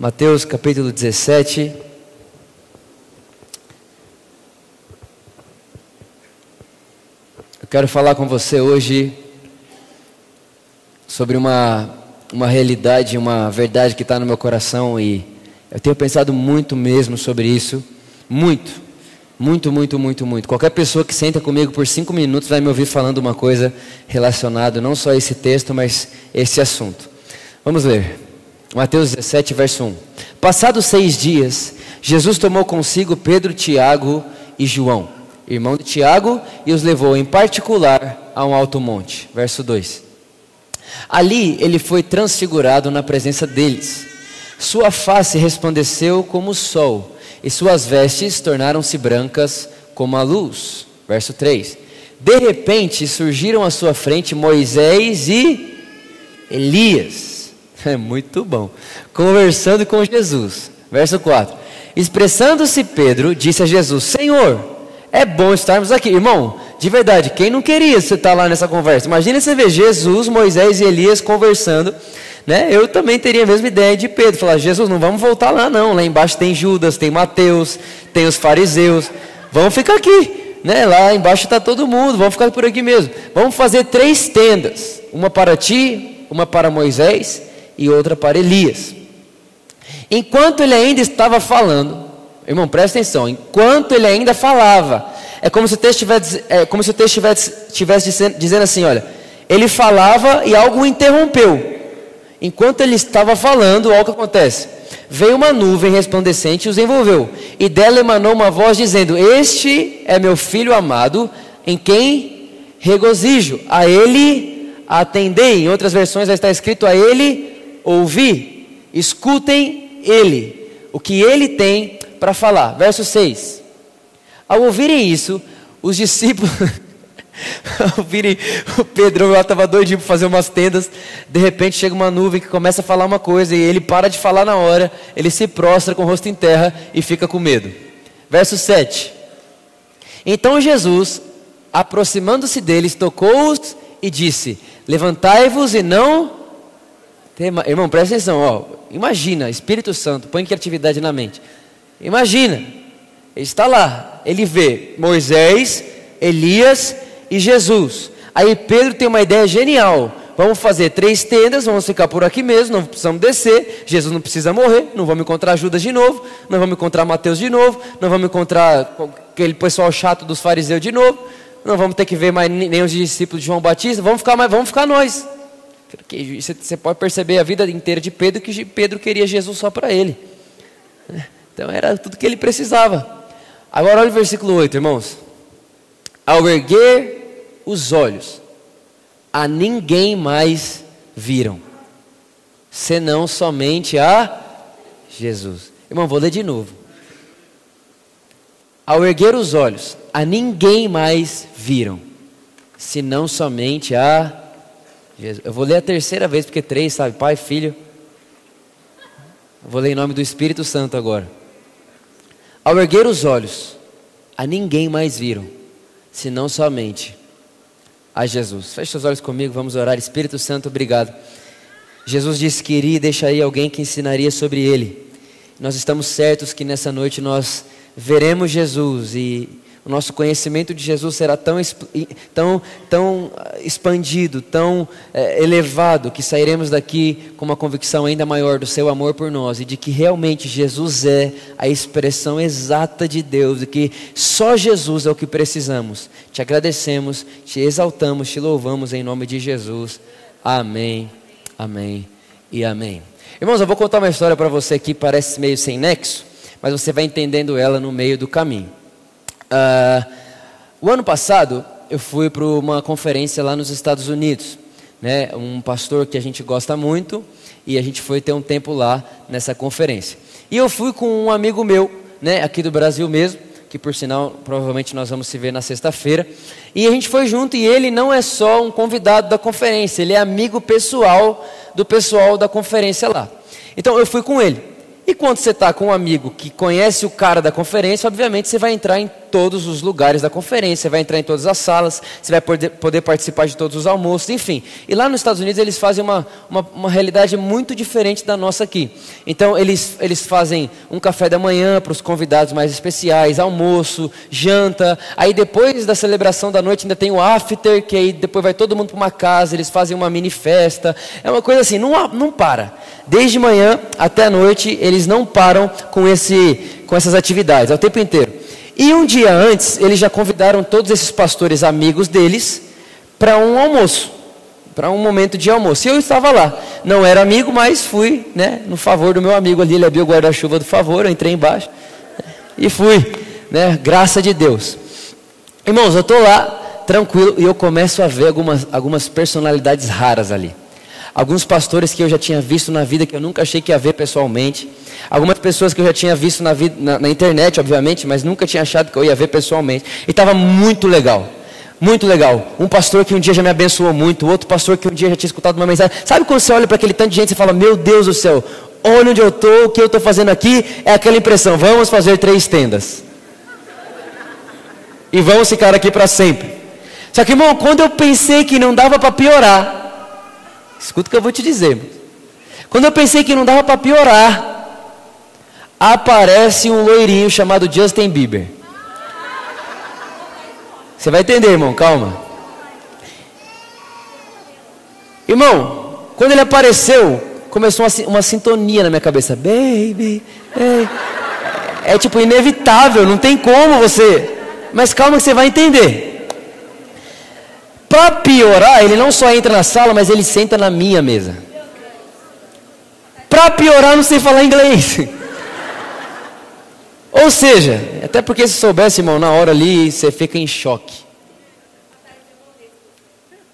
Mateus capítulo 17. Eu quero falar com você hoje sobre uma, uma realidade, uma verdade que está no meu coração e eu tenho pensado muito mesmo sobre isso. Muito, muito, muito, muito, muito. Qualquer pessoa que senta comigo por cinco minutos vai me ouvir falando uma coisa relacionada não só a esse texto, mas esse assunto. Vamos ler. Mateus 17, verso 1. Passados seis dias, Jesus tomou consigo Pedro, Tiago e João, irmão de Tiago, e os levou em particular a um alto monte. Verso 2. Ali ele foi transfigurado na presença deles. Sua face resplandeceu como o sol, e suas vestes tornaram-se brancas como a luz. Verso 3. De repente surgiram à sua frente Moisés e Elias É muito bom. Conversando com Jesus. Verso 4. Expressando-se Pedro, disse a Jesus: Senhor, é bom estarmos aqui. Irmão, de verdade, quem não queria estar lá nessa conversa? Imagina você ver Jesus, Moisés e Elias conversando. Né? Eu também teria a mesma ideia de Pedro. Falar, Jesus, não vamos voltar lá não. Lá embaixo tem Judas, tem Mateus, tem os fariseus. Vamos ficar aqui. Né? Lá embaixo está todo mundo. Vamos ficar por aqui mesmo. Vamos fazer três tendas. Uma para ti, uma para Moisés e outra para Elias. Enquanto ele ainda estava falando, irmão, presta atenção, enquanto ele ainda falava, é como se o texto estivesse, é como se o texto estivesse, estivesse dizendo, dizendo assim: olha, ele falava e algo interrompeu. Enquanto ele estava falando, olha o que acontece. Veio uma nuvem resplandecente e os envolveu, e dela emanou uma voz dizendo: Este é meu filho amado, em quem regozijo, a ele atendei. Em outras versões vai estar escrito: A ele ouvir, escutem ele, o que ele tem para falar. Verso 6. Ao ouvirem isso, os discípulos. ouvirem o Pedro lá estava doidinho para fazer umas tendas. De repente chega uma nuvem que começa a falar uma coisa e ele para de falar na hora. Ele se prostra com o rosto em terra e fica com medo. Verso 7. Então Jesus, aproximando-se deles, tocou-os e disse: Levantai-vos e não Irmão, presta atenção, ó. Imagina, Espírito Santo, põe criatividade na mente. Imagina, ele está lá, ele vê Moisés, Elias e Jesus. Aí Pedro tem uma ideia genial. Vamos fazer três tendas, vamos ficar por aqui mesmo, não precisamos descer. Jesus não precisa morrer, não vamos encontrar Judas de novo, não vamos encontrar Mateus de novo, não vamos encontrar aquele pessoal chato dos fariseus de novo, não vamos ter que ver mais nem os discípulos de João Batista, vamos ficar, mais, vamos ficar nós. Porque você pode perceber a vida inteira de Pedro que Pedro queria Jesus só para ele. Então era tudo que ele precisava. Agora olha o versículo 8, irmãos. Ao erguer os olhos, a ninguém mais viram, senão somente a Jesus. Irmão, vou ler de novo. Ao erguer os olhos, a ninguém mais viram, senão somente a Jesus. Eu vou ler a terceira vez, porque três, sabe? Pai, Filho. Eu vou ler em nome do Espírito Santo agora. Ao erguer os olhos, a ninguém mais viram, senão somente a Jesus. Feche os olhos comigo, vamos orar. Espírito Santo, obrigado. Jesus disse que iria e deixaria alguém que ensinaria sobre ele. Nós estamos certos que nessa noite nós veremos Jesus e o nosso conhecimento de Jesus será tão, tão, tão ah, expandido, tão é, elevado, que sairemos daqui com uma convicção ainda maior do seu amor por nós e de que realmente Jesus é a expressão exata de Deus, e que só Jesus é o que precisamos. Te agradecemos, te exaltamos, te louvamos em nome de Jesus. Amém, amém e amém. Irmãos, eu vou contar uma história para você que parece meio sem nexo, mas você vai entendendo ela no meio do caminho. Uh, o ano passado eu fui para uma conferência lá nos Estados Unidos, né? Um pastor que a gente gosta muito e a gente foi ter um tempo lá nessa conferência. E eu fui com um amigo meu, né? Aqui do Brasil mesmo, que por sinal provavelmente nós vamos se ver na sexta-feira. E a gente foi junto e ele não é só um convidado da conferência, ele é amigo pessoal do pessoal da conferência lá. Então eu fui com ele. E quando você está com um amigo que conhece o cara da conferência, obviamente você vai entrar em todos os lugares da conferência, você vai entrar em todas as salas, você vai poder, poder participar de todos os almoços, enfim. E lá nos Estados Unidos eles fazem uma, uma, uma realidade muito diferente da nossa aqui. Então eles, eles fazem um café da manhã para os convidados mais especiais, almoço, janta, aí depois da celebração da noite ainda tem o after, que aí depois vai todo mundo para uma casa, eles fazem uma mini festa, é uma coisa assim, não, não para. Desde manhã até a noite eles não param com, esse, com essas atividades, é o tempo inteiro. E um dia antes, eles já convidaram todos esses pastores amigos deles para um almoço, para um momento de almoço. E eu estava lá. Não era amigo, mas fui, né, no favor do meu amigo ali, ele abriu o guarda-chuva do favor, eu entrei embaixo e fui, né, graça de Deus. Irmãos, eu estou lá, tranquilo, e eu começo a ver algumas, algumas personalidades raras ali. Alguns pastores que eu já tinha visto na vida que eu nunca achei que ia ver pessoalmente. Algumas pessoas que eu já tinha visto na, vida, na, na internet, obviamente, mas nunca tinha achado que eu ia ver pessoalmente. E estava muito legal. Muito legal. Um pastor que um dia já me abençoou muito, outro pastor que um dia já tinha escutado uma mensagem. Sabe quando você olha para aquele tanto de gente e fala: Meu Deus do céu, olha onde eu estou, o que eu estou fazendo aqui? É aquela impressão: vamos fazer três tendas. E vamos ficar aqui para sempre. Só que, irmão, quando eu pensei que não dava para piorar, Escuta o que eu vou te dizer. Quando eu pensei que não dava para piorar, aparece um loirinho chamado Justin Bieber. Você vai entender, irmão, calma. Irmão, quando ele apareceu, começou uma, uma sintonia na minha cabeça. Baby, baby. É tipo inevitável, não tem como você. Mas calma que você vai entender. Piorar, ele não só entra na sala, mas ele senta na minha mesa. Para piorar, não sei falar inglês. Ou seja, até porque se soubesse, irmão, na hora ali, você fica em choque.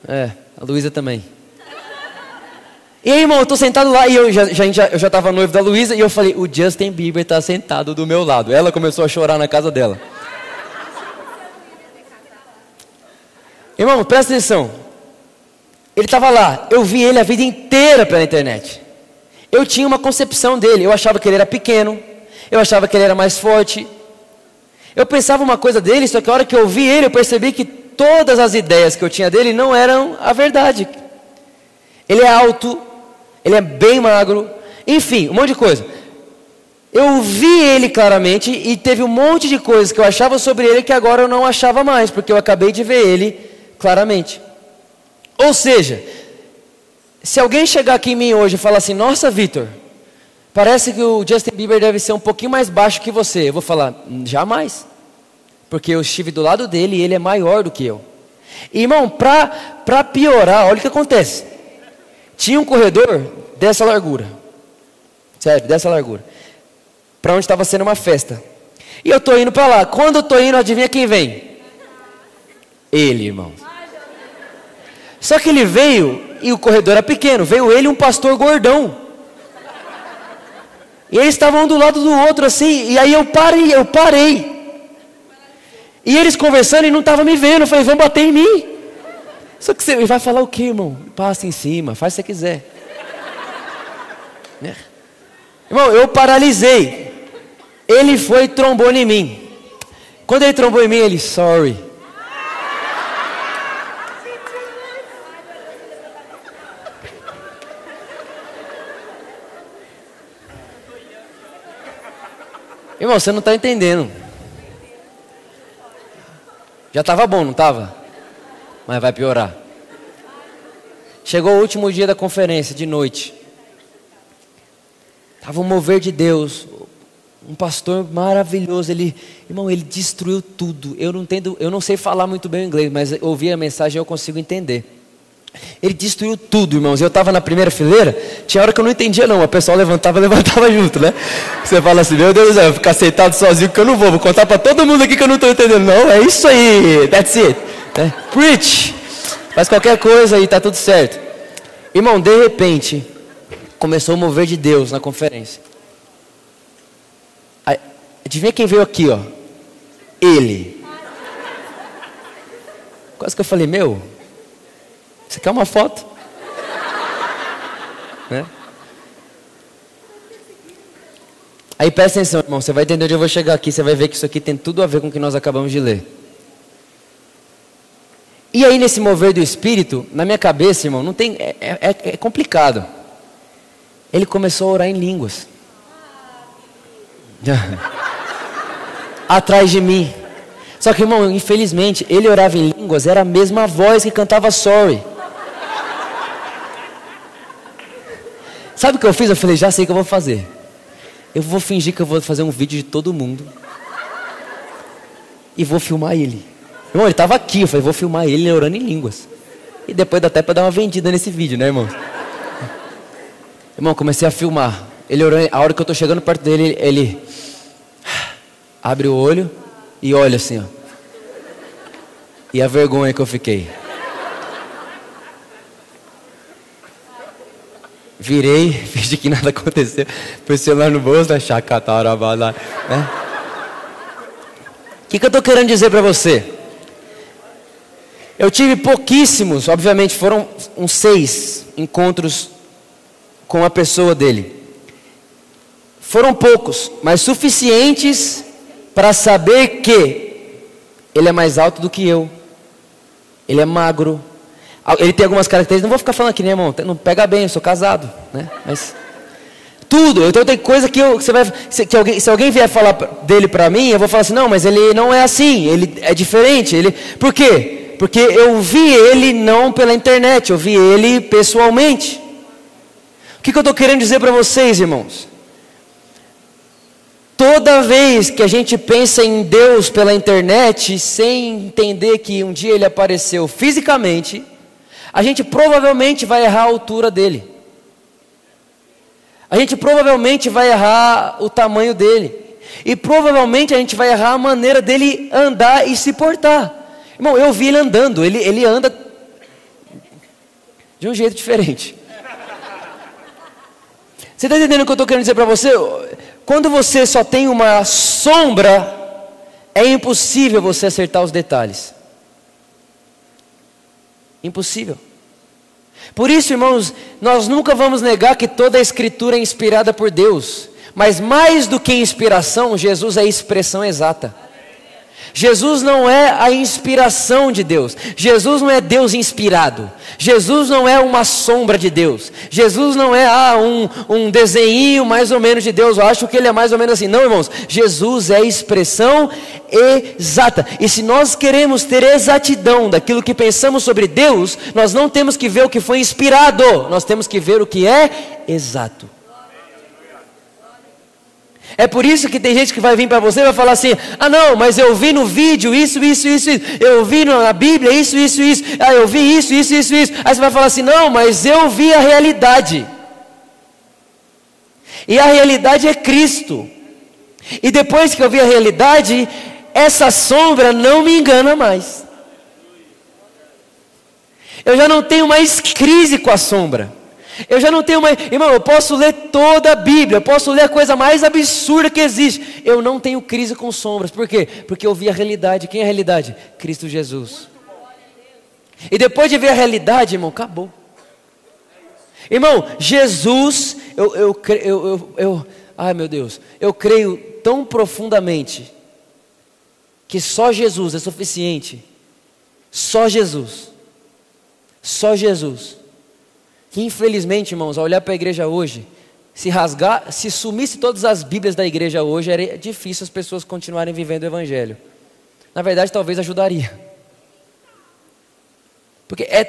É, a Luísa também. E aí, irmão, eu tô sentado lá e eu já, já, eu já tava noivo da Luísa e eu falei, o Justin Bieber está sentado do meu lado. Ela começou a chorar na casa dela. Irmão, presta atenção. Ele estava lá, eu vi ele a vida inteira pela internet. Eu tinha uma concepção dele, eu achava que ele era pequeno, eu achava que ele era mais forte. Eu pensava uma coisa dele, só que a hora que eu vi ele, eu percebi que todas as ideias que eu tinha dele não eram a verdade. Ele é alto, ele é bem magro, enfim, um monte de coisa. Eu vi ele claramente e teve um monte de coisas que eu achava sobre ele que agora eu não achava mais, porque eu acabei de ver ele claramente. Ou seja, se alguém chegar aqui em mim hoje e falar assim: Nossa, Vitor, parece que o Justin Bieber deve ser um pouquinho mais baixo que você. Eu vou falar: Jamais. Porque eu estive do lado dele e ele é maior do que eu. Irmão, para piorar, olha o que acontece. Tinha um corredor dessa largura. Sério, dessa largura. Para onde estava sendo uma festa. E eu estou indo para lá. Quando eu estou indo, adivinha quem vem? Ele, irmão. Só que ele veio e o corredor era pequeno, veio ele e um pastor gordão. E eles estavam um do lado do outro assim, e aí eu parei, eu parei. E eles conversando e não estavam me vendo, eu falei, vão bater em mim. Só que você vai falar o que, irmão? Passa em cima, faz o que você quiser. Né? Irmão, eu paralisei. Ele foi e trombou em mim. Quando ele trombou em mim, ele, sorry. Irmão, você não está entendendo. Já estava bom, não estava? Mas vai piorar. Chegou o último dia da conferência, de noite. Estava um mover de Deus. Um pastor maravilhoso. Ele, irmão, ele destruiu tudo. Eu não entendo, eu não sei falar muito bem inglês, mas ouvir a mensagem eu consigo entender. Ele destruiu tudo, irmãos. Eu estava na primeira fileira, tinha hora que eu não entendia, não. O pessoal levantava, levantava junto, né? Você fala assim, meu Deus céu, vou ficar sentado sozinho que eu não vou. Vou contar para todo mundo aqui que eu não estou entendendo. Não, é isso aí, that's it. Né? Preach. Faz qualquer coisa e está tudo certo. Irmão, de repente, começou a mover de Deus na conferência. Adivinha quem veio aqui, ó? Ele. Quase que eu falei, meu, você quer uma foto? né? Aí presta atenção, irmão, você vai entender onde eu vou chegar aqui, você vai ver que isso aqui tem tudo a ver com o que nós acabamos de ler. E aí, nesse mover do Espírito, na minha cabeça, irmão, não tem, é, é, é complicado. Ele começou a orar em línguas. Atrás de mim. Só que, irmão, infelizmente, ele orava em línguas, era a mesma voz que cantava Sorry. Sabe o que eu fiz? Eu falei, já sei o que eu vou fazer. Eu vou fingir que eu vou fazer um vídeo de todo mundo. E vou filmar ele. Irmão, ele estava aqui, eu falei, vou filmar ele orando em línguas. E depois dá até para dar uma vendida nesse vídeo, né, irmão? Irmão, comecei a filmar. Ele orando, a hora que eu estou chegando perto dele, ele abre o olho e olha assim, ó. E a vergonha que eu fiquei. Virei, fingi que nada aconteceu. Pus o celular no bolso, né? Chacatarabala, né? O que, que eu estou querendo dizer para você? Eu tive pouquíssimos, obviamente foram uns seis encontros com a pessoa dele. Foram poucos, mas suficientes para saber que ele é mais alto do que eu, ele é magro, ele tem algumas características, não vou ficar falando aqui, né, irmão? Não pega bem, eu sou casado, né? Mas tudo. Então tem coisa que, eu, que você vai, se, que alguém, se alguém vier falar dele para mim, eu vou falar assim, não, mas ele não é assim, ele é diferente. Ele, por quê? Porque eu vi ele não pela internet, eu vi ele pessoalmente. O que, que eu estou querendo dizer para vocês, irmãos? Toda vez que a gente pensa em Deus pela internet, sem entender que um dia ele apareceu fisicamente, a gente provavelmente vai errar a altura dele. A gente provavelmente vai errar o tamanho dele. E provavelmente a gente vai errar a maneira dele andar e se portar. Irmão, eu vi ele andando, ele, ele anda de um jeito diferente. Você está entendendo o que eu estou querendo dizer para você? Quando você só tem uma sombra, é impossível você acertar os detalhes. Impossível. Por isso, irmãos, nós nunca vamos negar que toda a Escritura é inspirada por Deus, mas mais do que inspiração, Jesus é expressão exata. Jesus não é a inspiração de Deus. Jesus não é Deus inspirado. Jesus não é uma sombra de Deus. Jesus não é ah, um, um desenho mais ou menos de Deus. Eu acho que ele é mais ou menos assim. Não, irmãos. Jesus é a expressão exata. E se nós queremos ter exatidão daquilo que pensamos sobre Deus, nós não temos que ver o que foi inspirado. Nós temos que ver o que é exato. É por isso que tem gente que vai vir para você e vai falar assim: ah, não, mas eu vi no vídeo isso, isso, isso, isso. eu vi na Bíblia isso, isso, isso, ah, eu vi isso, isso, isso, isso. Aí você vai falar assim: não, mas eu vi a realidade. E a realidade é Cristo. E depois que eu vi a realidade, essa sombra não me engana mais. Eu já não tenho mais crise com a sombra. Eu já não tenho mais. Irmão, eu posso ler toda a Bíblia, eu posso ler a coisa mais absurda que existe. Eu não tenho crise com sombras. Por quê? Porque eu vi a realidade. Quem é a realidade? Cristo Jesus. E depois de ver a realidade, irmão, acabou. Irmão, Jesus, eu, eu, eu, eu, eu, ai meu Deus, eu creio tão profundamente que só Jesus é suficiente. Só Jesus. Só Jesus que infelizmente, irmãos, ao olhar para a igreja hoje, se rasgar, se sumisse todas as Bíblias da igreja hoje, era difícil as pessoas continuarem vivendo o Evangelho. Na verdade, talvez ajudaria. Porque é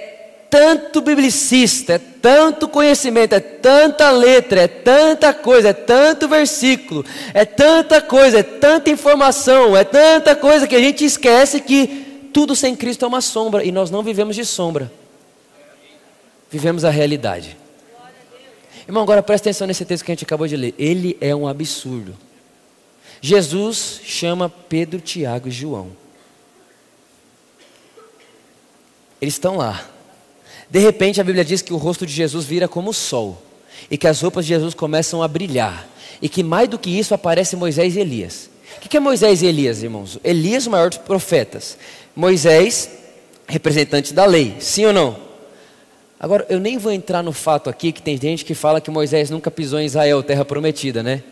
tanto biblicista, é tanto conhecimento, é tanta letra, é tanta coisa, é tanto versículo, é tanta coisa, é tanta informação, é tanta coisa que a gente esquece que tudo sem Cristo é uma sombra e nós não vivemos de sombra vivemos a realidade. Irmão, agora presta atenção nesse texto que a gente acabou de ler. Ele é um absurdo. Jesus chama Pedro, Tiago e João. Eles estão lá. De repente a Bíblia diz que o rosto de Jesus vira como o sol. E que as roupas de Jesus começam a brilhar. E que mais do que isso aparece Moisés e Elias. O que é Moisés e Elias, irmãos? Elias, o maior dos profetas. Moisés, representante da lei. Sim ou não? Agora, eu nem vou entrar no fato aqui que tem gente que fala que Moisés nunca pisou em Israel, terra prometida, né?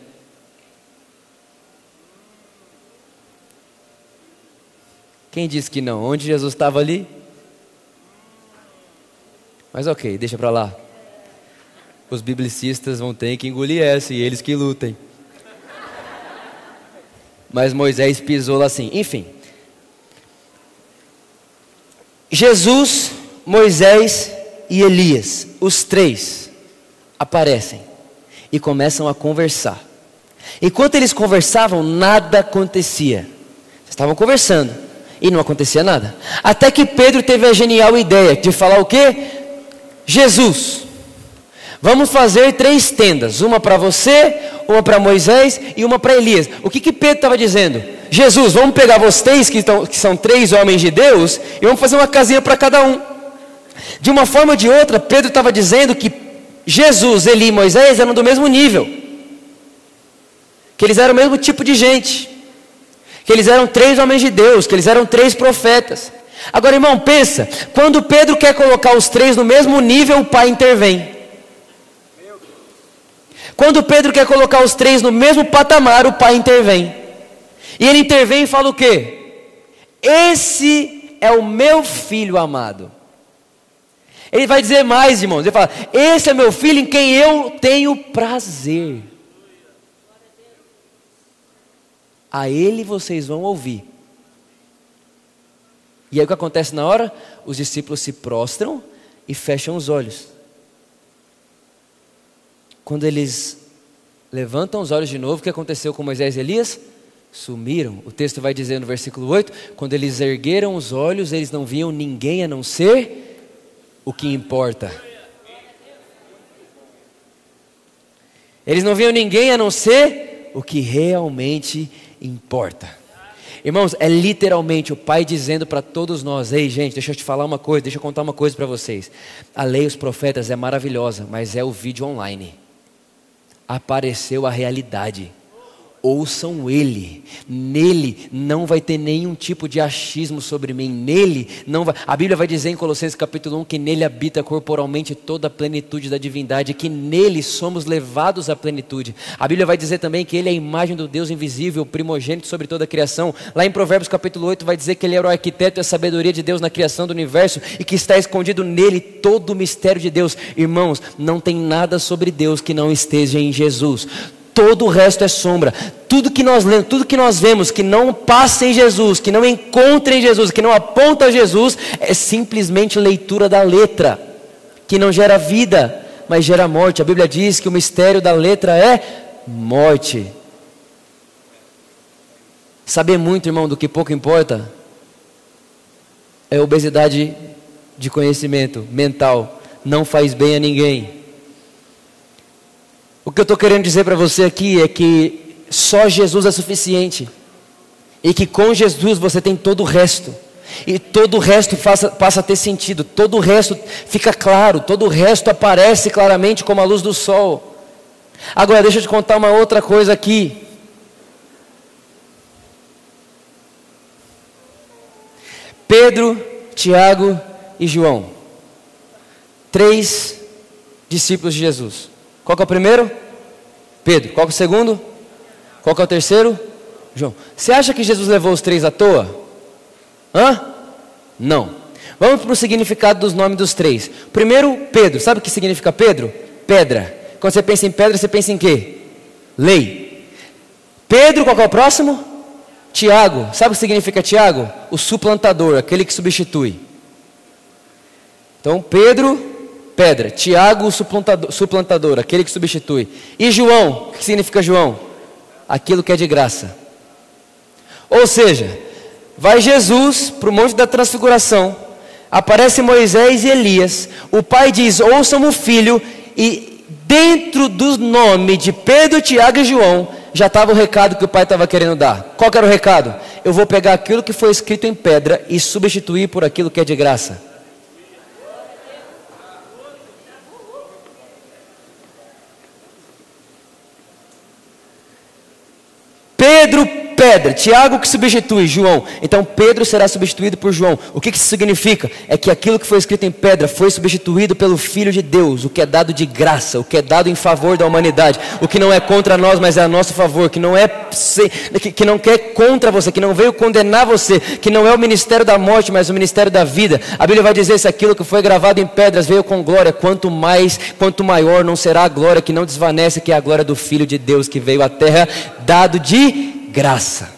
Quem disse que não? Onde Jesus estava ali? Mas ok, deixa para lá. Os biblicistas vão ter que engolir essa e eles que lutem. Mas Moisés pisou lá assim. Enfim. Jesus, Moisés e Elias, os três, aparecem e começam a conversar. Enquanto eles conversavam, nada acontecia. Estavam conversando e não acontecia nada. Até que Pedro teve a genial ideia de falar o quê? Jesus, vamos fazer três tendas: uma para você, uma para Moisés e uma para Elias. O que, que Pedro estava dizendo? Jesus, vamos pegar vocês que, que são três homens de Deus e vamos fazer uma casinha para cada um. De uma forma ou de outra, Pedro estava dizendo que Jesus, Eli e Moisés eram do mesmo nível, que eles eram o mesmo tipo de gente, que eles eram três homens de Deus, que eles eram três profetas. Agora, irmão, pensa: quando Pedro quer colocar os três no mesmo nível, o pai intervém. Quando Pedro quer colocar os três no mesmo patamar, o pai intervém. E ele intervém e fala o quê? Esse é o meu filho amado. Ele vai dizer mais, irmãos. Ele fala: Esse é meu filho em quem eu tenho prazer. A ele vocês vão ouvir. E aí o que acontece na hora? Os discípulos se prostram e fecham os olhos. Quando eles levantam os olhos de novo, o que aconteceu com Moisés e Elias? Sumiram. O texto vai dizer no versículo 8: quando eles ergueram os olhos, eles não viam ninguém a não ser o que importa. Eles não viam ninguém a não ser o que realmente importa. Irmãos, é literalmente o Pai dizendo para todos nós: Ei, gente, deixa eu te falar uma coisa, deixa eu contar uma coisa para vocês. A lei os profetas é maravilhosa, mas é o vídeo online. Apareceu a realidade ouçam Ele. Nele não vai ter nenhum tipo de achismo sobre mim. Nele não vai. A Bíblia vai dizer em Colossenses capítulo 1 que nele habita corporalmente toda a plenitude da divindade, que nele somos levados à plenitude. A Bíblia vai dizer também que ele é a imagem do Deus invisível, primogênito sobre toda a criação. Lá em Provérbios capítulo 8 vai dizer que ele era o arquiteto e a sabedoria de Deus na criação do universo e que está escondido nele todo o mistério de Deus. Irmãos, não tem nada sobre Deus que não esteja em Jesus todo o resto é sombra. Tudo que nós lemos, tudo que nós vemos que não passa em Jesus, que não encontra em Jesus, que não aponta a Jesus, é simplesmente leitura da letra, que não gera vida, mas gera morte. A Bíblia diz que o mistério da letra é morte. Saber muito, irmão, do que pouco importa, é obesidade de conhecimento mental, não faz bem a ninguém. O que eu estou querendo dizer para você aqui é que só Jesus é suficiente. E que com Jesus você tem todo o resto. E todo o resto passa, passa a ter sentido. Todo o resto fica claro. Todo o resto aparece claramente como a luz do sol. Agora, deixa eu te contar uma outra coisa aqui. Pedro, Tiago e João. Três discípulos de Jesus. Qual que é o primeiro? Pedro. Qual que é o segundo? Qual que é o terceiro? João. Você acha que Jesus levou os três à toa? Hã? Não. Vamos para o significado dos nomes dos três. Primeiro, Pedro. Sabe o que significa Pedro? Pedra. Quando você pensa em pedra, você pensa em quê? Lei. Pedro, qual que é o próximo? Tiago. Sabe o que significa Tiago? O suplantador, aquele que substitui. Então, Pedro, pedra. Tiago, o suplantador, suplantador, aquele que substitui. E João, o que significa João? Aquilo que é de graça. Ou seja, vai Jesus para o Monte da Transfiguração, aparece Moisés e Elias, o pai diz: ouçam o filho, e dentro do nome de Pedro, Tiago e João, já estava o recado que o pai estava querendo dar. Qual era o recado? Eu vou pegar aquilo que foi escrito em pedra e substituir por aquilo que é de graça. Pedro pedra, Tiago que substitui João. Então Pedro será substituído por João. O que, que isso significa? É que aquilo que foi escrito em pedra foi substituído pelo Filho de Deus, o que é dado de graça, o que é dado em favor da humanidade, o que não é contra nós, mas é a nosso favor, que não é que não quer contra você, que não veio condenar você, que não é o ministério da morte, mas o ministério da vida. A Bíblia vai dizer se aquilo que foi gravado em pedras veio com glória, quanto mais, quanto maior não será a glória que não desvanece, que é a glória do Filho de Deus que veio à terra, dado de graça.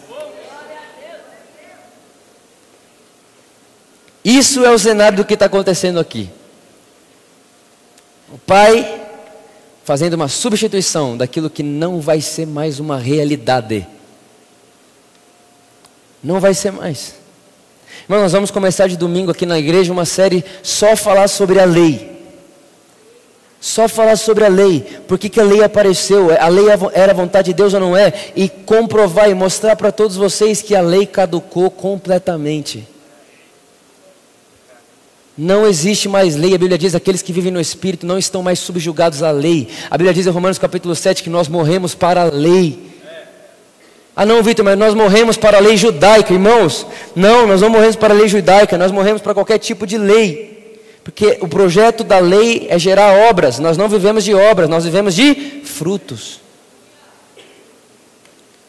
Isso é o cenário do que está acontecendo aqui. O Pai fazendo uma substituição daquilo que não vai ser mais uma realidade. Não vai ser mais. Irmão, nós vamos começar de domingo aqui na igreja uma série só falar sobre a lei. Só falar sobre a lei, por que a lei apareceu, a lei era a vontade de Deus ou não é, e comprovar e mostrar para todos vocês que a lei caducou completamente. Não existe mais lei, a Bíblia diz: aqueles que vivem no Espírito não estão mais subjugados à lei. A Bíblia diz em Romanos capítulo 7 que nós morremos para a lei. Ah, não, Vitor, mas nós morremos para a lei judaica, irmãos. Não, nós não morremos para a lei judaica, nós morremos para qualquer tipo de lei. Porque o projeto da lei é gerar obras, nós não vivemos de obras, nós vivemos de frutos.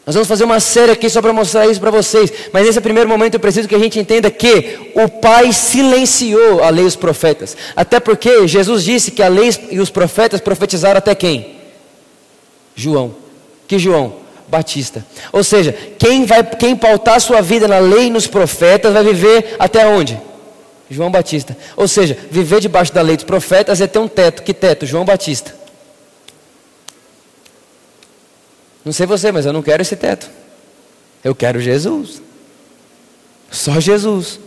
Nós vamos fazer uma série aqui só para mostrar isso para vocês. Mas nesse primeiro momento eu preciso que a gente entenda que o Pai silenciou a lei e os profetas. Até porque Jesus disse que a lei e os profetas profetizaram até quem? João. Que João? Batista. Ou seja, quem vai quem pautar sua vida na lei e nos profetas vai viver até onde? João Batista. Ou seja, viver debaixo da lei dos profetas é ter um teto. Que teto? João Batista. Não sei você, mas eu não quero esse teto. Eu quero Jesus. Só Jesus.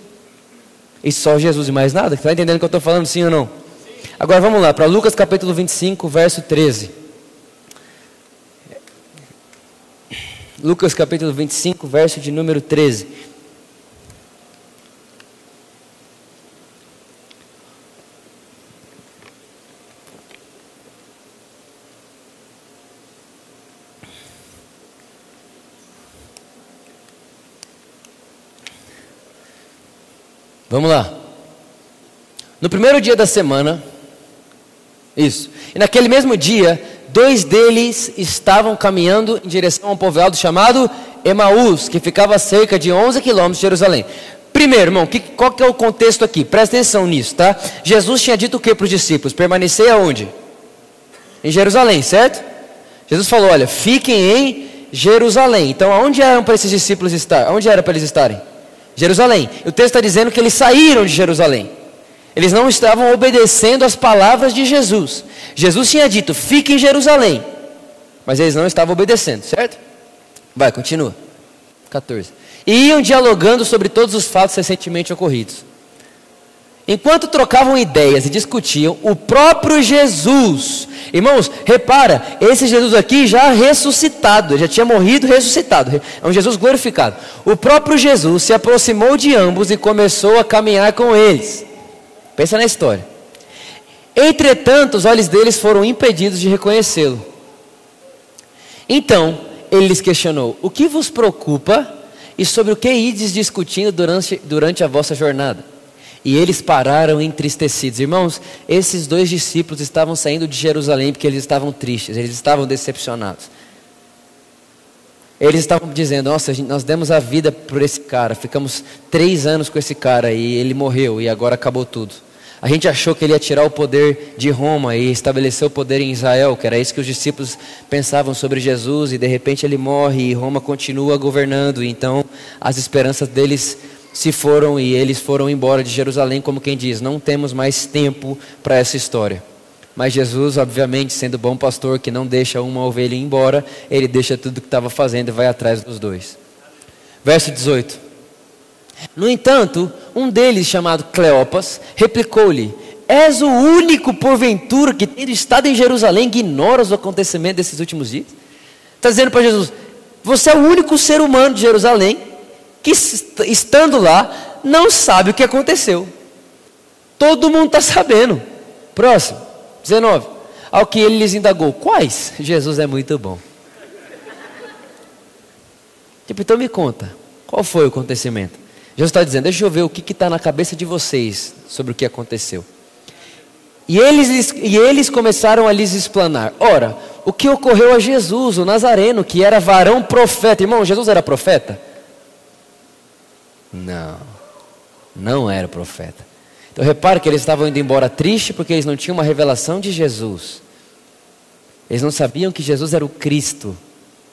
E só Jesus e mais nada. Está entendendo o que eu estou falando, sim ou não? Agora vamos lá, para Lucas capítulo 25, verso 13. Lucas capítulo 25, verso de número 13. Vamos lá. No primeiro dia da semana, isso. E naquele mesmo dia, dois deles estavam caminhando em direção a um povoado chamado Emaús, que ficava a cerca de 11 quilômetros de Jerusalém. Primeiro, irmão, que, qual que é o contexto aqui? Presta atenção nisso, tá? Jesus tinha dito o que para os discípulos? Permanecer aonde? Em Jerusalém, certo? Jesus falou: olha, fiquem em Jerusalém. Então, aonde eram para esses discípulos estar? Aonde era para eles estarem? Jerusalém. O texto está dizendo que eles saíram de Jerusalém. Eles não estavam obedecendo às palavras de Jesus. Jesus tinha dito: fique em Jerusalém. Mas eles não estavam obedecendo, certo? Vai, continua. 14. E iam dialogando sobre todos os fatos recentemente ocorridos. Enquanto trocavam ideias e discutiam, o próprio Jesus, irmãos, repara, esse Jesus aqui já ressuscitado, já tinha morrido ressuscitado, é um Jesus glorificado. O próprio Jesus se aproximou de ambos e começou a caminhar com eles. Pensa na história. Entretanto, os olhos deles foram impedidos de reconhecê-lo. Então, ele lhes questionou: O que vos preocupa e sobre o que ides discutindo durante, durante a vossa jornada? E eles pararam entristecidos. Irmãos, esses dois discípulos estavam saindo de Jerusalém porque eles estavam tristes, eles estavam decepcionados. Eles estavam dizendo: Nossa, nós demos a vida por esse cara, ficamos três anos com esse cara e ele morreu e agora acabou tudo. A gente achou que ele ia tirar o poder de Roma e estabelecer o poder em Israel, que era isso que os discípulos pensavam sobre Jesus, e de repente ele morre e Roma continua governando, então as esperanças deles se foram e eles foram embora de Jerusalém, como quem diz: não temos mais tempo para essa história. Mas Jesus, obviamente, sendo bom pastor que não deixa uma ovelha embora, ele deixa tudo que estava fazendo e vai atrás dos dois. Verso 18. No entanto, um deles, chamado Cleopas, replicou-lhe: És o único, porventura, que tendo estado em Jerusalém, ignora os acontecimentos desses últimos dias? Está dizendo para Jesus: Você é o único ser humano de Jerusalém que estando lá não sabe o que aconteceu. Todo mundo está sabendo. Próximo, 19. Ao que ele lhes indagou: Quais? Jesus é muito bom. Tipo, então me conta, qual foi o acontecimento? Jesus está dizendo, deixa eu ver o que está na cabeça de vocês sobre o que aconteceu. E eles, e eles começaram a lhes explanar. Ora, o que ocorreu a Jesus, o Nazareno, que era varão profeta. Irmão, Jesus era profeta? Não, não era profeta. Então repare que eles estavam indo embora triste porque eles não tinham uma revelação de Jesus. Eles não sabiam que Jesus era o Cristo,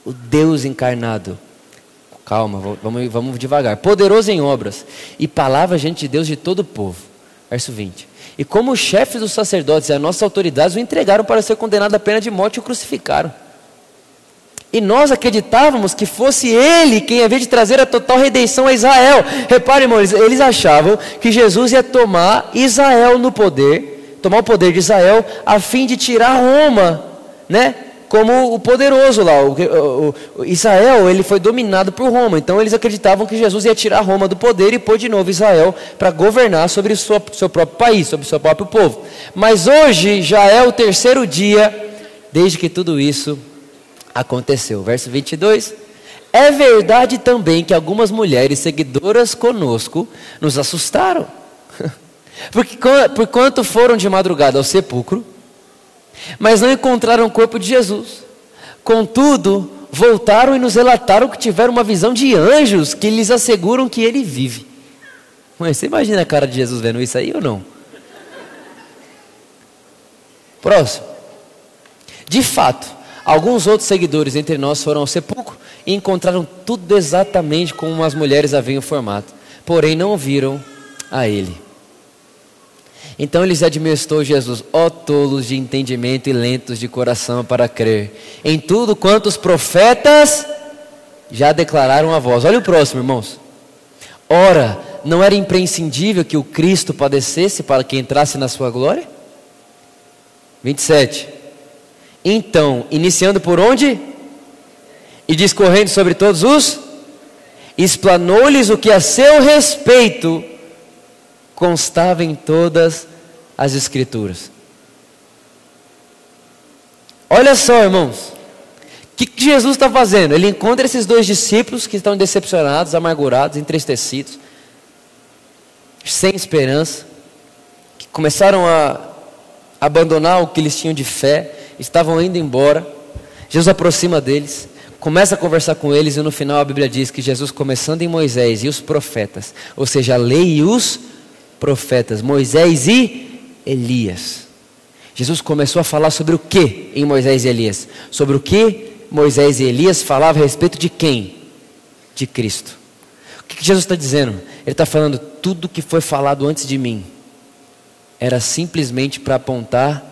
o Deus encarnado. Calma, vamos, vamos devagar. Poderoso em obras e palavra gente de Deus de todo o povo. Verso 20. E como os chefes dos sacerdotes e as nossas autoridades o entregaram para ser condenado à pena de morte e o crucificaram. E nós acreditávamos que fosse ele quem havia de trazer a total redenção a Israel. Repare, irmãos, eles achavam que Jesus ia tomar Israel no poder, tomar o poder de Israel, a fim de tirar Roma, né? Como o poderoso lá, o, o, o Israel, ele foi dominado por Roma. Então eles acreditavam que Jesus ia tirar Roma do poder e pôr de novo Israel para governar sobre o seu, seu próprio país, sobre o seu próprio povo. Mas hoje já é o terceiro dia desde que tudo isso aconteceu. Verso 22. É verdade também que algumas mulheres seguidoras conosco nos assustaram. Porque, por quanto foram de madrugada ao sepulcro, mas não encontraram o corpo de Jesus. Contudo, voltaram e nos relataram que tiveram uma visão de anjos que lhes asseguram que ele vive. Mãe, você imagina a cara de Jesus vendo isso aí ou não? Próximo. De fato, Alguns outros seguidores entre nós foram ao sepulcro e encontraram tudo exatamente como as mulheres haviam informado, porém não viram a ele. Então eles admoestou Jesus, ó tolos de entendimento e lentos de coração para crer, em tudo quanto os profetas já declararam a voz. Olha o próximo, irmãos. Ora, não era imprescindível que o Cristo padecesse para que entrasse na sua glória? 27. Então, iniciando por onde? E discorrendo sobre todos os, explanou-lhes o que a seu respeito constava em todas as Escrituras. Olha só, irmãos, o que, que Jesus está fazendo? Ele encontra esses dois discípulos que estão decepcionados, amargurados, entristecidos, sem esperança, que começaram a abandonar o que eles tinham de fé estavam indo embora. Jesus aproxima deles, começa a conversar com eles e no final a Bíblia diz que Jesus, começando em Moisés e os profetas, ou seja, a lei e os profetas, Moisés e Elias. Jesus começou a falar sobre o que em Moisés e Elias? Sobre o que Moisés e Elias falavam a respeito de quem? De Cristo. O que Jesus está dizendo? Ele está falando tudo que foi falado antes de mim era simplesmente para apontar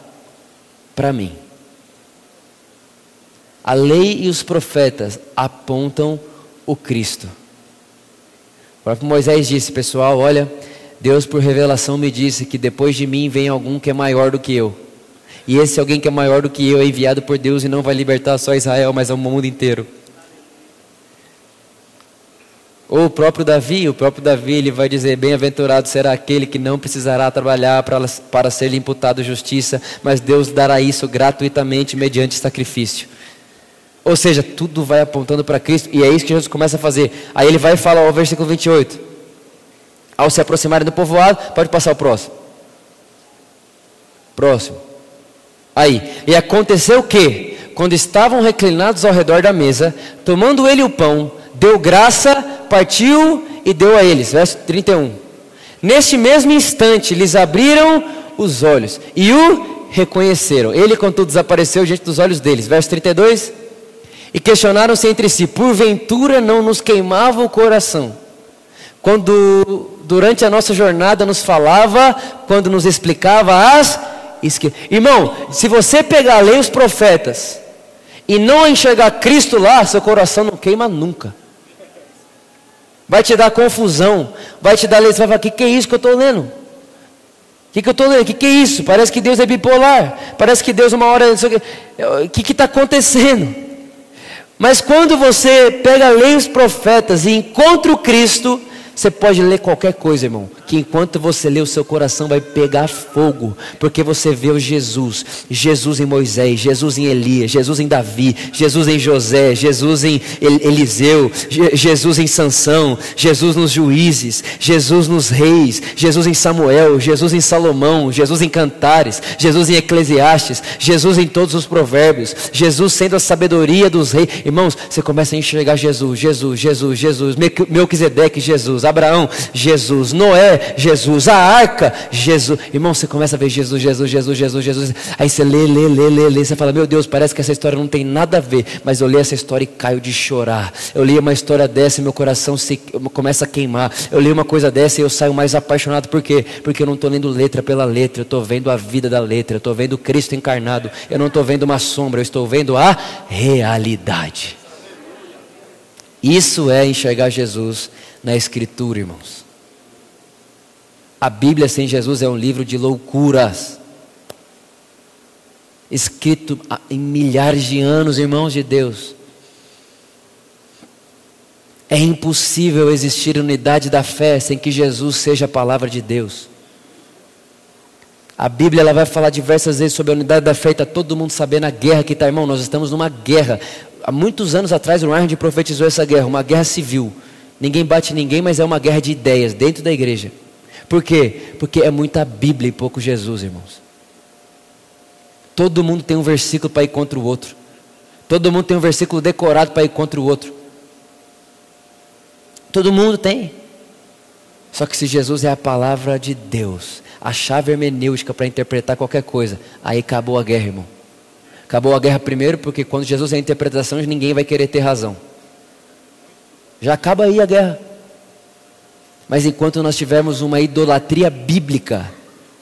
para mim. A lei e os profetas apontam o Cristo. O próprio Moisés disse, pessoal, olha, Deus por revelação me disse que depois de mim vem algum que é maior do que eu. E esse alguém que é maior do que eu é enviado por Deus e não vai libertar só Israel, mas ao mundo inteiro. Ou o próprio Davi, o próprio Davi, ele vai dizer: Bem-aventurado será aquele que não precisará trabalhar para, para ser imputado justiça, mas Deus dará isso gratuitamente mediante sacrifício. Ou seja, tudo vai apontando para Cristo, e é isso que Jesus começa a fazer. Aí ele vai falar o versículo 28. Ao se aproximarem do povoado, pode passar o próximo. Próximo. Aí, e aconteceu o que? Quando estavam reclinados ao redor da mesa, tomando ele o pão, deu graça, partiu e deu a eles. Verso 31. Neste mesmo instante lhes abriram os olhos e o reconheceram. Ele, contudo, desapareceu diante dos olhos deles. Verso 32. E questionaram-se entre si: porventura não nos queimava o coração? Quando durante a nossa jornada nos falava, quando nos explicava as Irmão, se você pegar a lei os profetas e não enxergar Cristo lá, seu coração não queima nunca. Vai te dar confusão, vai te dar lei, você vai falar: o que, que é isso que eu estou lendo? O que, que eu estou lendo? O que, que é isso? Parece que Deus é bipolar. Parece que Deus uma hora. O que está acontecendo? Mas quando você pega, lê os profetas e encontra o Cristo, você pode ler qualquer coisa, irmão, que enquanto você lê, o seu coração vai pegar fogo, porque você vê o Jesus, Jesus em Moisés, Jesus em Elias, Jesus em Davi, Jesus em José, Jesus em Eliseu, Jesus em Sansão, Jesus nos juízes, Jesus nos reis, Jesus em Samuel, Jesus em Salomão, Jesus em Cantares, Jesus em Eclesiastes, Jesus em todos os provérbios, Jesus sendo a sabedoria dos reis. Irmãos, você começa a enxergar Jesus, Jesus, Jesus, Jesus, Melquisedeque, Jesus, Abraão, Jesus, Noé, Jesus, a arca, Jesus. Irmão, você começa a ver Jesus, Jesus, Jesus, Jesus, Jesus. Aí você lê, lê, lê, lê, lê. Você fala, meu Deus, parece que essa história não tem nada a ver. Mas eu li essa história e caio de chorar. Eu li uma história dessa e meu coração se, começa a queimar. Eu li uma coisa dessa e eu saio mais apaixonado. Por quê? Porque eu não estou lendo letra pela letra. Eu estou vendo a vida da letra. Eu estou vendo Cristo encarnado. Eu não estou vendo uma sombra. Eu estou vendo a realidade. Isso é enxergar Jesus na Escritura, irmãos. A Bíblia sem Jesus é um livro de loucuras. Escrito em milhares de anos, irmãos de Deus. É impossível existir unidade da fé sem que Jesus seja a palavra de Deus. A Bíblia ela vai falar diversas vezes sobre a unidade da fé, está todo mundo sabendo a guerra que está, irmão. Nós estamos numa guerra. Há muitos anos atrás o Arnold profetizou essa guerra, uma guerra civil. Ninguém bate ninguém, mas é uma guerra de ideias dentro da igreja. Por quê? Porque é muita Bíblia e pouco Jesus, irmãos. Todo mundo tem um versículo para ir contra o outro. Todo mundo tem um versículo decorado para ir contra o outro. Todo mundo tem. Só que se Jesus é a palavra de Deus, a chave hermenêutica para interpretar qualquer coisa, aí acabou a guerra, irmão. Acabou a guerra primeiro porque quando Jesus é a interpretação, ninguém vai querer ter razão. Já acaba aí a guerra. Mas enquanto nós tivermos uma idolatria bíblica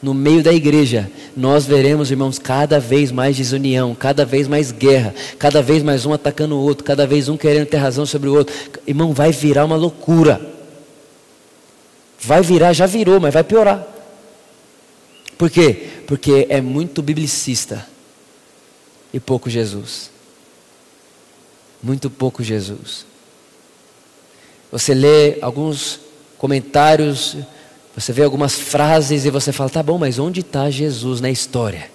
no meio da igreja, nós veremos, irmãos, cada vez mais desunião, cada vez mais guerra, cada vez mais um atacando o outro, cada vez um querendo ter razão sobre o outro. Irmão, vai virar uma loucura. Vai virar, já virou, mas vai piorar. Por quê? Porque é muito biblicista e pouco Jesus. Muito pouco Jesus. Você lê alguns comentários, você vê algumas frases e você fala, tá bom, mas onde está Jesus na história?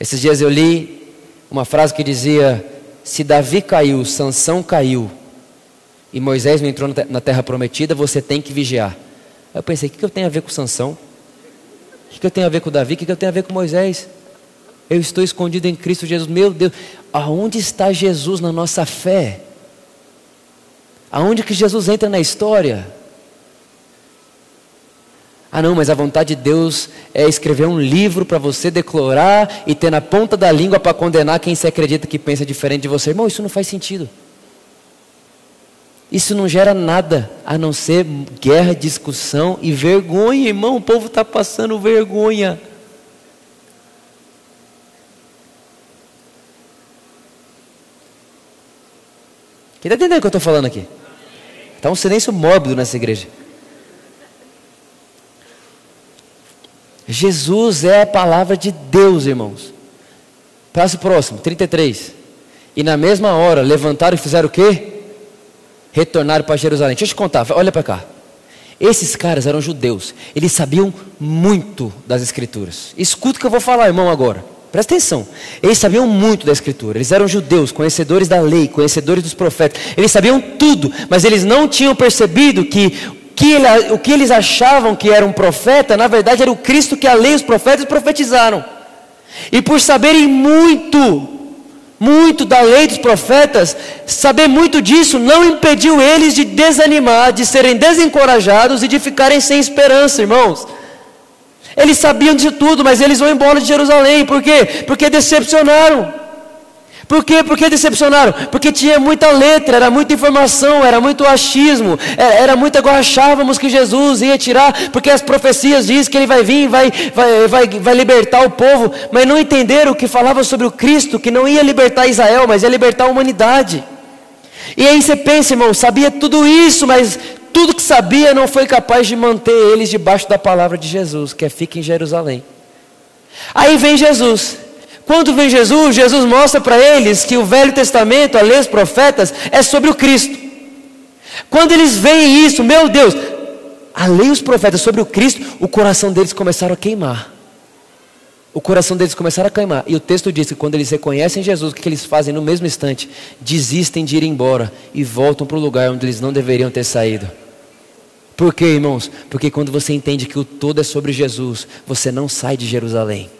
Esses dias eu li uma frase que dizia: se Davi caiu, Sansão caiu, e Moisés não entrou na terra prometida, você tem que vigiar. Aí eu pensei, o que eu tenho a ver com Sansão? O que eu tenho a ver com Davi? O que eu tenho a ver com Moisés? Eu estou escondido em Cristo Jesus. Meu Deus, aonde está Jesus na nossa fé? Aonde que Jesus entra na história? Ah, não, mas a vontade de Deus é escrever um livro para você declarar e ter na ponta da língua para condenar quem se acredita que pensa diferente de você. Irmão, isso não faz sentido. Isso não gera nada a não ser guerra, discussão e vergonha, irmão. O povo está passando vergonha. Quem está entendendo o que eu estou falando aqui? Está um silêncio mórbido nessa igreja. Jesus é a palavra de Deus, irmãos. Passo próximo, 33. E na mesma hora levantaram e fizeram o quê? Retornaram para Jerusalém. Deixa eu te contar, olha para cá. Esses caras eram judeus, eles sabiam muito das Escrituras. Escuta o que eu vou falar, irmão, agora. Presta atenção. Eles sabiam muito da Escritura. Eles eram judeus, conhecedores da lei, conhecedores dos profetas. Eles sabiam tudo, mas eles não tinham percebido que, que ele, o que eles achavam que era um profeta, na verdade era o Cristo que a lei e os profetas profetizaram. E por saberem muito, muito da lei dos profetas, saber muito disso não impediu eles de desanimar, de serem desencorajados e de ficarem sem esperança, irmãos. Eles sabiam disso tudo, mas eles vão embora de Jerusalém. Por quê? Porque decepcionaram. Por quê? Porque decepcionaram? Porque tinha muita letra, era muita informação, era muito achismo, era, era muito igual achávamos que Jesus ia tirar, porque as profecias dizem que ele vai vir, vai, vai, vai, vai libertar o povo, mas não entenderam o que falava sobre o Cristo, que não ia libertar Israel, mas ia libertar a humanidade. E aí você pensa, irmão, sabia tudo isso, mas tudo que sabia não foi capaz de manter eles debaixo da palavra de Jesus, que é fica em Jerusalém. Aí vem Jesus. Quando vem Jesus, Jesus mostra para eles que o Velho Testamento, a lei dos profetas, é sobre o Cristo. Quando eles veem isso, meu Deus, a lei e os profetas sobre o Cristo, o coração deles começaram a queimar. O coração deles começaram a queimar. E o texto diz que quando eles reconhecem Jesus, o que eles fazem no mesmo instante? Desistem de ir embora e voltam para o lugar onde eles não deveriam ter saído. Por quê, irmãos? Porque quando você entende que o todo é sobre Jesus, você não sai de Jerusalém.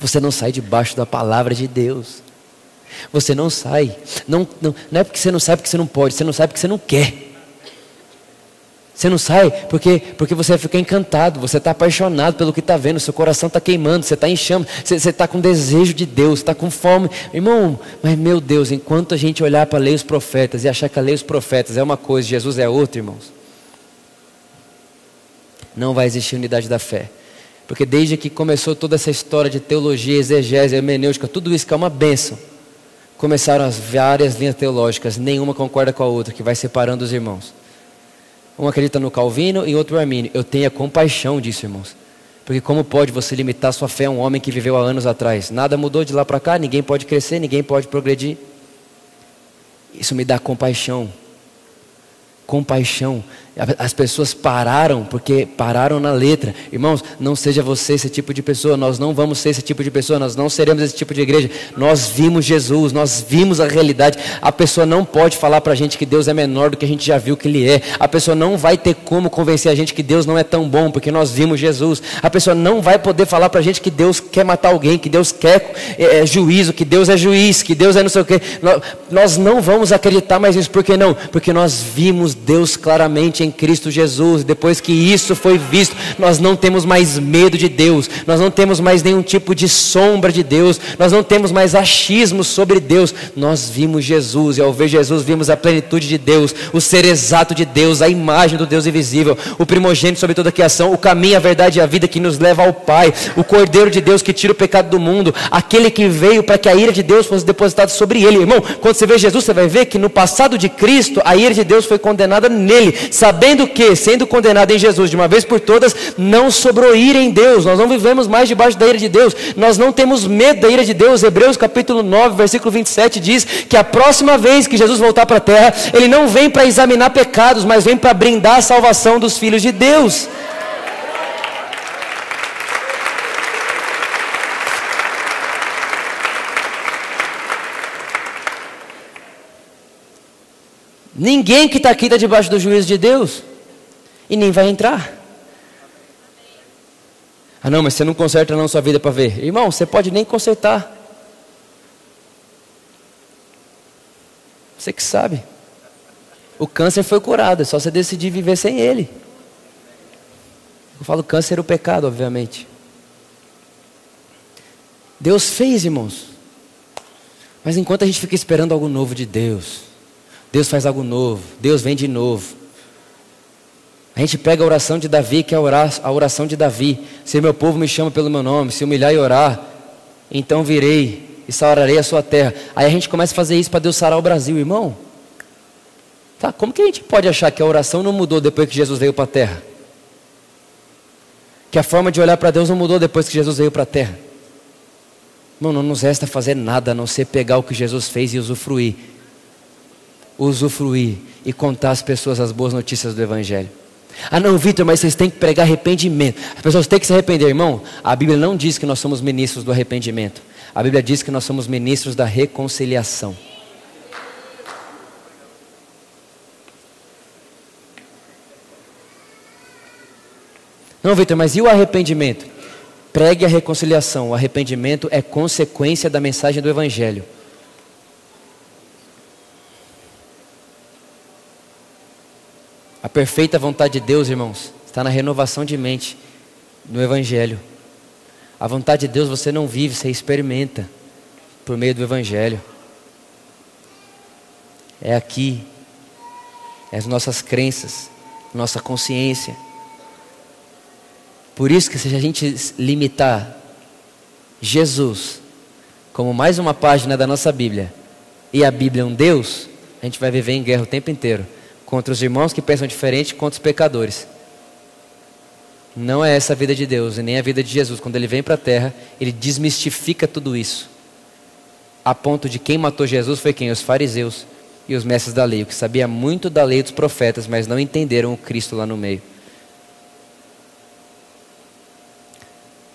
Você não sai debaixo da palavra de Deus. Você não sai. Não, não, não é porque você não sai porque você não pode, você não sai porque você não quer. Você não sai porque, porque você fica encantado, você está apaixonado pelo que está vendo, seu coração está queimando, você está em chama, você está com desejo de Deus, está com fome. Irmão, mas meu Deus, enquanto a gente olhar para ler os profetas e achar que a ler os profetas é uma coisa, Jesus é outra, irmãos, não vai existir unidade da fé. Porque desde que começou toda essa história de teologia, exegese, hermenêutica, tudo isso que é uma bênção, começaram as várias linhas teológicas, nenhuma concorda com a outra, que vai separando os irmãos. Um acredita no Calvino e outro Armínio. Eu tenho a compaixão disso, irmãos. Porque como pode você limitar sua fé a um homem que viveu há anos atrás? Nada mudou de lá para cá, ninguém pode crescer, ninguém pode progredir. Isso me dá compaixão. Compaixão. As pessoas pararam porque pararam na letra. Irmãos, não seja você esse tipo de pessoa. Nós não vamos ser esse tipo de pessoa. Nós não seremos esse tipo de igreja. Nós vimos Jesus, nós vimos a realidade. A pessoa não pode falar para a gente que Deus é menor do que a gente já viu que Ele é. A pessoa não vai ter como convencer a gente que Deus não é tão bom porque nós vimos Jesus. A pessoa não vai poder falar para a gente que Deus quer matar alguém, que Deus quer é, é, juízo, que Deus é juiz, que Deus é não sei o quê. Nós, nós não vamos acreditar mais nisso. Por que não? Porque nós vimos Deus claramente em Cristo Jesus. Depois que isso foi visto, nós não temos mais medo de Deus, nós não temos mais nenhum tipo de sombra de Deus, nós não temos mais achismo sobre Deus. Nós vimos Jesus e ao ver Jesus vimos a plenitude de Deus, o ser exato de Deus, a imagem do Deus invisível, o primogênito sobre toda a criação, o caminho, a verdade e a vida que nos leva ao Pai, o Cordeiro de Deus que tira o pecado do mundo, aquele que veio para que a ira de Deus fosse depositada sobre ele. Irmão, quando você vê Jesus, você vai ver que no passado de Cristo, a ira de Deus foi condenada nele, sabendo que, sendo condenado em Jesus de uma vez por todas, não sobrou ira em Deus. Nós não vivemos mais debaixo da ira de Deus. Nós não temos medo da ira de Deus. Hebreus capítulo 9, versículo 27 diz que a próxima vez que Jesus voltar para a terra, ele não vem para examinar pecados, mas vem para brindar a salvação dos filhos de Deus. Ninguém que está aqui está debaixo do juízo de Deus e nem vai entrar. Ah, não, mas você não conserta não sua vida para ver. Irmão, você pode nem consertar. Você que sabe. O câncer foi curado, é só você decidir viver sem ele. Eu falo câncer é o pecado, obviamente. Deus fez, irmãos. Mas enquanto a gente fica esperando algo novo de Deus, Deus faz algo novo, Deus vem de novo. A gente pega a oração de Davi, que é a oração de Davi. Se meu povo me chama pelo meu nome, se humilhar e orar, então virei e sararei a sua terra. Aí a gente começa a fazer isso para Deus sarar o Brasil, irmão. Tá, como que a gente pode achar que a oração não mudou depois que Jesus veio para a terra? Que a forma de olhar para Deus não mudou depois que Jesus veio para a terra? Irmão, não nos resta fazer nada a não ser pegar o que Jesus fez e usufruir usufruir e contar às pessoas as boas notícias do Evangelho. Ah, não, Vitor, mas vocês têm que pregar arrependimento. As pessoas têm que se arrepender, irmão. A Bíblia não diz que nós somos ministros do arrependimento. A Bíblia diz que nós somos ministros da reconciliação. Não, Vitor, mas e o arrependimento? Pregue a reconciliação. O arrependimento é consequência da mensagem do Evangelho. A perfeita vontade de Deus, irmãos, está na renovação de mente no Evangelho. A vontade de Deus você não vive, você experimenta por meio do Evangelho. É aqui, é as nossas crenças, nossa consciência. Por isso que se a gente limitar Jesus como mais uma página da nossa Bíblia e a Bíblia é um Deus, a gente vai viver em guerra o tempo inteiro contra os irmãos que pensam diferente, contra os pecadores. Não é essa a vida de Deus e nem a vida de Jesus. Quando ele vem para a terra, ele desmistifica tudo isso. A ponto de quem matou Jesus foi quem? Os fariseus. e os mestres da lei, o que sabia muito da lei dos profetas, mas não entenderam o Cristo lá no meio.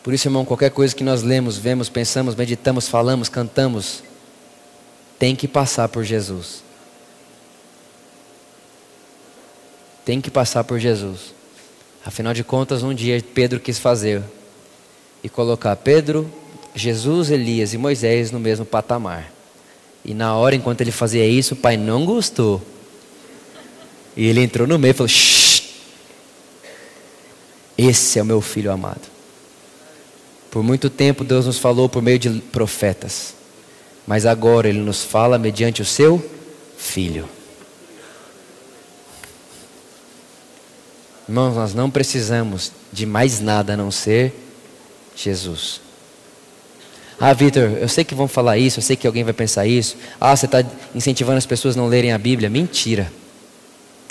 Por isso, irmão, qualquer coisa que nós lemos, vemos, pensamos, meditamos, falamos, cantamos, tem que passar por Jesus. Tem que passar por Jesus. Afinal de contas, um dia Pedro quis fazer e colocar Pedro, Jesus, Elias e Moisés no mesmo patamar. E na hora, enquanto ele fazia isso, o pai não gostou. E ele entrou no meio e falou: Shh, Esse é o meu filho amado. Por muito tempo Deus nos falou por meio de profetas, mas agora Ele nos fala mediante o seu filho. Irmãos, nós não precisamos de mais nada a não ser Jesus. Ah, Vitor, eu sei que vão falar isso, eu sei que alguém vai pensar isso. Ah, você está incentivando as pessoas a não lerem a Bíblia. Mentira.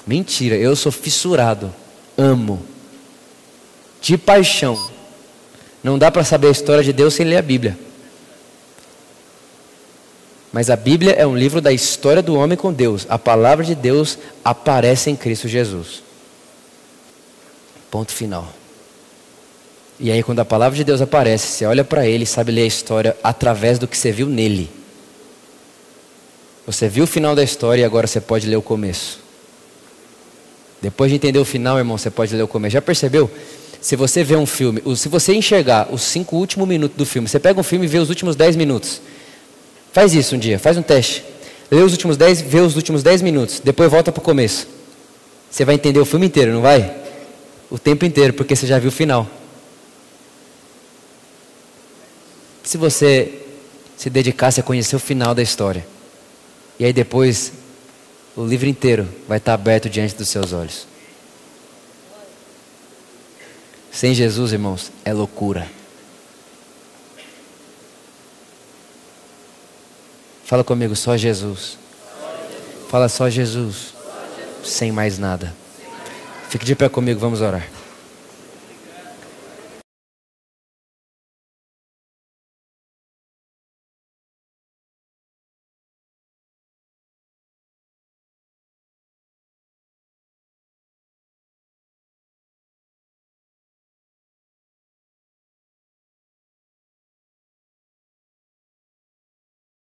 Mentira. Eu sou fissurado. Amo. De paixão. Não dá para saber a história de Deus sem ler a Bíblia. Mas a Bíblia é um livro da história do homem com Deus. A palavra de Deus aparece em Cristo Jesus. Ponto final. E aí, quando a palavra de Deus aparece, você olha para ele e sabe ler a história através do que você viu nele. Você viu o final da história e agora você pode ler o começo. Depois de entender o final, irmão, você pode ler o começo. Já percebeu? Se você vê um filme, se você enxergar os cinco últimos minutos do filme, você pega um filme e vê os últimos dez minutos. Faz isso um dia, faz um teste. Lê os últimos dez, vê os últimos dez minutos, depois volta para o começo. Você vai entender o filme inteiro, não vai? O tempo inteiro, porque você já viu o final. se você se dedicasse a conhecer o final da história, e aí depois o livro inteiro vai estar aberto diante dos seus olhos. Sem Jesus, irmãos, é loucura. Fala comigo, só Jesus. Fala só Jesus. Sem mais nada. Fique de pé comigo, vamos orar.